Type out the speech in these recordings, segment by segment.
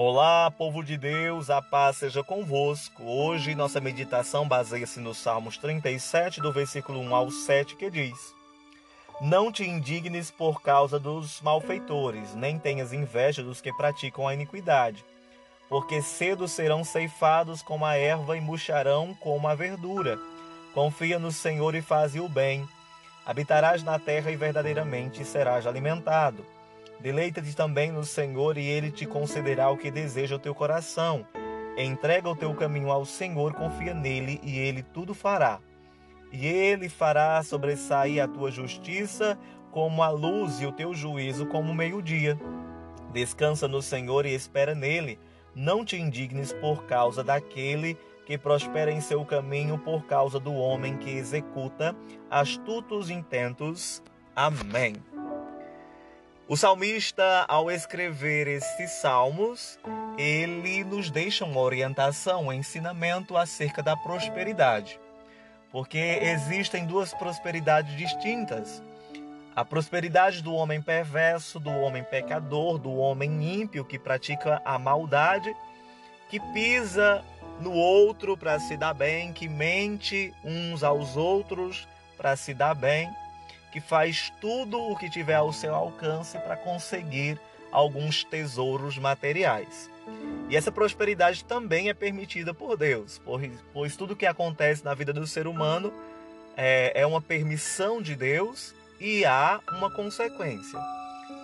Olá, povo de Deus, a paz seja convosco. Hoje nossa meditação baseia-se nos Salmos 37, do versículo 1 ao 7, que diz: Não te indignes por causa dos malfeitores, nem tenhas inveja dos que praticam a iniquidade, porque cedo serão ceifados como a erva e murcharão como a verdura. Confia no Senhor e faze o bem. Habitarás na terra e verdadeiramente serás alimentado. Deleita-te também no Senhor e ele te concederá o que deseja o teu coração. Entrega o teu caminho ao Senhor, confia nele e ele tudo fará. E ele fará sobressair a tua justiça como a luz e o teu juízo como o meio-dia. Descansa no Senhor e espera nele. Não te indignes por causa daquele que prospera em seu caminho, por causa do homem que executa astutos intentos. Amém. O salmista, ao escrever esses salmos, ele nos deixa uma orientação, um ensinamento acerca da prosperidade. Porque existem duas prosperidades distintas. A prosperidade do homem perverso, do homem pecador, do homem ímpio que pratica a maldade, que pisa no outro para se dar bem, que mente uns aos outros para se dar bem que faz tudo o que tiver ao seu alcance para conseguir alguns tesouros materiais. E essa prosperidade também é permitida por Deus, pois tudo que acontece na vida do ser humano é, é uma permissão de Deus e há uma consequência.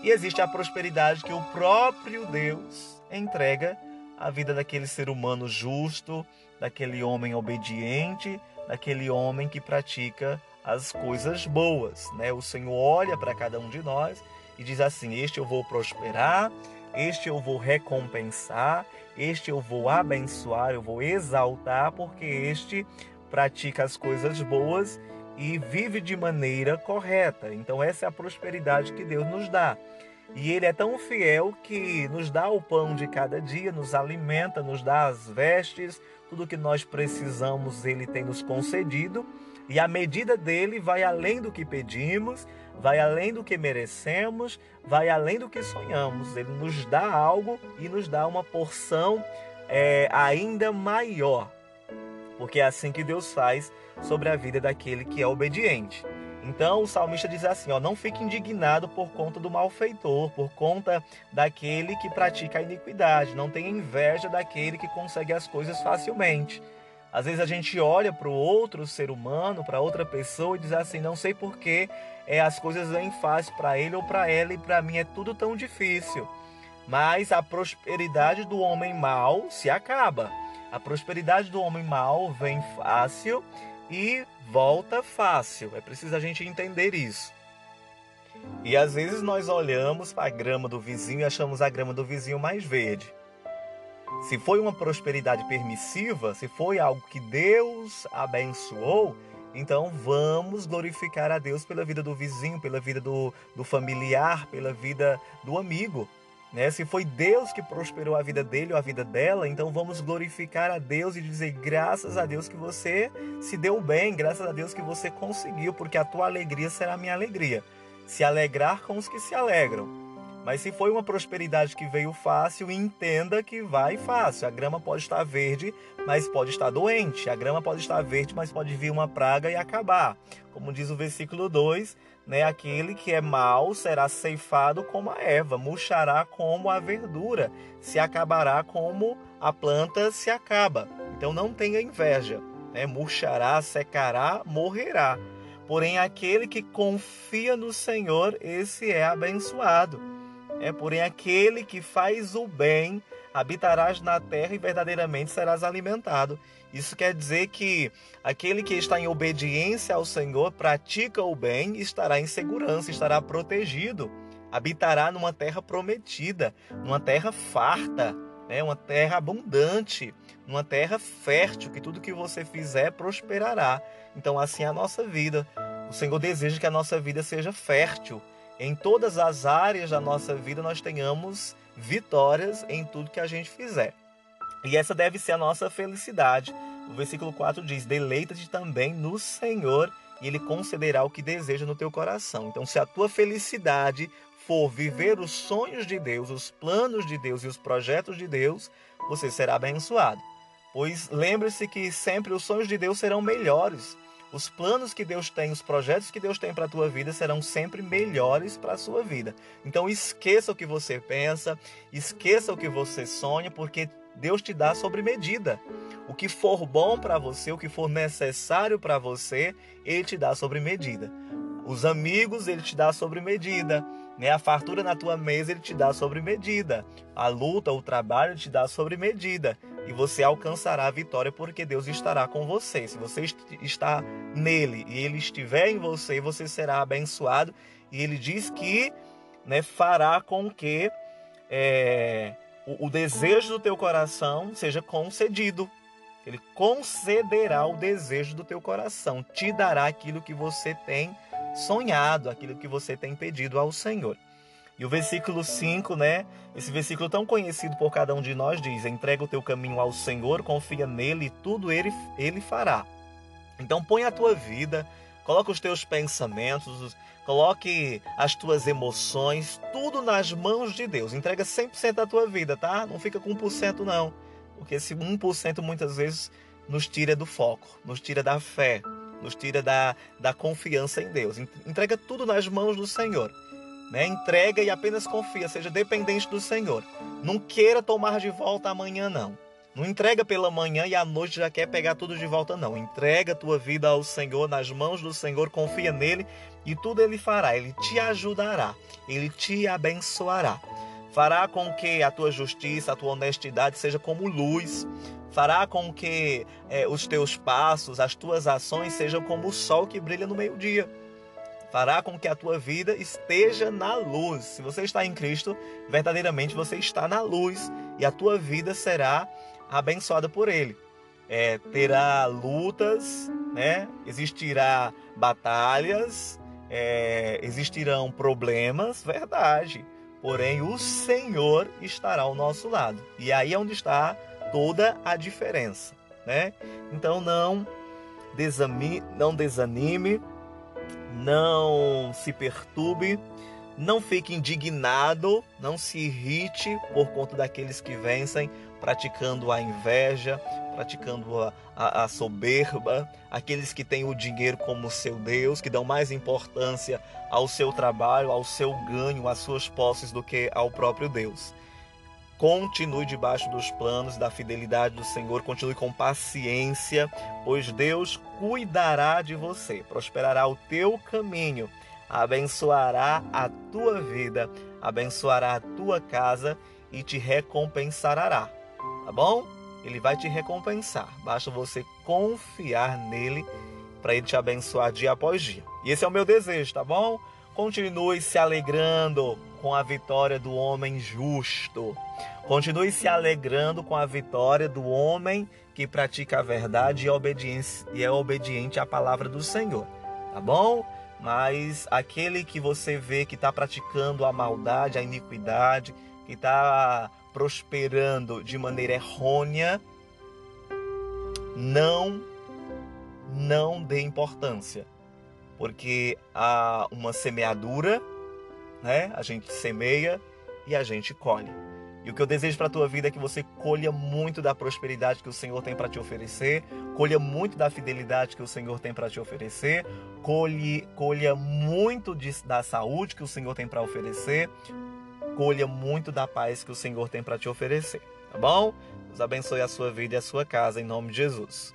E existe a prosperidade que o próprio Deus entrega à vida daquele ser humano justo, daquele homem obediente, daquele homem que pratica as coisas boas, né? O Senhor olha para cada um de nós e diz assim: Este eu vou prosperar, este eu vou recompensar, este eu vou abençoar, eu vou exaltar, porque este pratica as coisas boas e vive de maneira correta. Então, essa é a prosperidade que Deus nos dá. E Ele é tão fiel que nos dá o pão de cada dia, nos alimenta, nos dá as vestes, tudo que nós precisamos, Ele tem nos concedido. E a medida dele vai além do que pedimos, vai além do que merecemos, vai além do que sonhamos. Ele nos dá algo e nos dá uma porção é, ainda maior. Porque é assim que Deus faz sobre a vida daquele que é obediente. Então o salmista diz assim: ó, não fique indignado por conta do malfeitor, por conta daquele que pratica a iniquidade, não tenha inveja daquele que consegue as coisas facilmente. Às vezes a gente olha para o outro ser humano, para outra pessoa e diz assim: não sei porquê é, as coisas vêm fácil para ele ou para ela e para mim é tudo tão difícil. Mas a prosperidade do homem mau se acaba. A prosperidade do homem mau vem fácil e volta fácil. É preciso a gente entender isso. E às vezes nós olhamos para a grama do vizinho e achamos a grama do vizinho mais verde. Se foi uma prosperidade permissiva, se foi algo que Deus abençoou, então vamos glorificar a Deus pela vida do vizinho, pela vida do, do familiar, pela vida do amigo. Né? Se foi Deus que prosperou a vida dele ou a vida dela, então vamos glorificar a Deus e dizer graças a Deus que você se deu bem, graças a Deus que você conseguiu, porque a tua alegria será a minha alegria. Se alegrar com os que se alegram. Mas se foi uma prosperidade que veio fácil, entenda que vai fácil. A grama pode estar verde, mas pode estar doente. A grama pode estar verde, mas pode vir uma praga e acabar. Como diz o versículo 2, né, aquele que é mau será ceifado como a erva, murchará como a verdura, se acabará como a planta se acaba. Então não tenha inveja, né? murchará, secará, morrerá. Porém, aquele que confia no Senhor, esse é abençoado. É, porém, aquele que faz o bem habitarás na terra e verdadeiramente serás alimentado. Isso quer dizer que aquele que está em obediência ao Senhor, pratica o bem, estará em segurança, estará protegido, habitará numa terra prometida, numa terra farta, né? uma terra abundante, numa terra fértil, que tudo que você fizer prosperará. Então, assim é a nossa vida. O Senhor deseja que a nossa vida seja fértil, em todas as áreas da nossa vida nós tenhamos vitórias em tudo que a gente fizer. E essa deve ser a nossa felicidade. O versículo 4 diz: Deleita-te também no Senhor e Ele concederá o que deseja no teu coração. Então, se a tua felicidade for viver os sonhos de Deus, os planos de Deus e os projetos de Deus, você será abençoado. Pois lembre-se que sempre os sonhos de Deus serão melhores. Os planos que Deus tem, os projetos que Deus tem para a tua vida serão sempre melhores para a sua vida. Então esqueça o que você pensa, esqueça o que você sonha, porque Deus te dá sobre medida. O que for bom para você, o que for necessário para você, Ele te dá sobre medida. Os amigos, Ele te dá sobre medida. Né? A fartura na tua mesa, Ele te dá sobre medida. A luta, o trabalho, Ele te dá sobre medida e você alcançará a vitória porque Deus estará com você. Se você está nele e ele estiver em você, você será abençoado. E ele diz que né, fará com que é, o, o desejo do teu coração seja concedido. Ele concederá o desejo do teu coração, te dará aquilo que você tem sonhado, aquilo que você tem pedido ao Senhor. E o versículo 5, né? Esse versículo tão conhecido por cada um de nós diz: entrega o teu caminho ao Senhor, confia nele e tudo ele, ele fará. Então põe a tua vida, coloca os teus pensamentos, coloque as tuas emoções, tudo nas mãos de Deus. Entrega 100% da tua vida, tá? Não fica com 1% não. Porque esse 1% muitas vezes nos tira do foco, nos tira da fé, nos tira da, da confiança em Deus. Entrega tudo nas mãos do Senhor. Né? Entrega e apenas confia, seja dependente do Senhor. Não queira tomar de volta amanhã, não. Não entrega pela manhã e à noite já quer pegar tudo de volta, não. Entrega a tua vida ao Senhor, nas mãos do Senhor, confia nele e tudo ele fará. Ele te ajudará, ele te abençoará. Fará com que a tua justiça, a tua honestidade seja como luz. Fará com que é, os teus passos, as tuas ações sejam como o sol que brilha no meio-dia fará com que a tua vida esteja na luz. Se você está em Cristo, verdadeiramente você está na luz e a tua vida será abençoada por Ele. É, terá lutas, né? existirá batalhas, é, existirão problemas, verdade. Porém, o Senhor estará ao nosso lado. E aí é onde está toda a diferença. Né? Então não, desami, não desanime, não se perturbe, não fique indignado, não se irrite por conta daqueles que vencem, praticando a inveja, praticando a, a, a, soberba, aqueles que têm o dinheiro como seu Deus, que dão mais importância ao seu trabalho, ao seu ganho, às suas posses do que ao próprio Deus. Continue debaixo dos planos da fidelidade do Senhor, continue com paciência, pois Deus cuidará de você, prosperará o teu caminho, abençoará a tua vida, abençoará a tua casa e te recompensará. Tá bom? Ele vai te recompensar. Basta você confiar nele para ele te abençoar dia após dia. E esse é o meu desejo, tá bom? Continue se alegrando com a vitória do homem justo. Continue se alegrando com a vitória do homem que pratica a verdade e, e é obediente à palavra do Senhor. Tá bom? Mas aquele que você vê que está praticando a maldade, a iniquidade, que está prosperando de maneira errônea, não, não dê importância, porque há uma semeadura né? A gente semeia e a gente colhe. E o que eu desejo para a tua vida é que você colha muito da prosperidade que o Senhor tem para te oferecer, colha muito da fidelidade que o Senhor tem para te oferecer, colhe, colha muito de, da saúde que o Senhor tem para oferecer, colha muito da paz que o Senhor tem para te oferecer, tá bom? Deus abençoe a sua vida e a sua casa em nome de Jesus.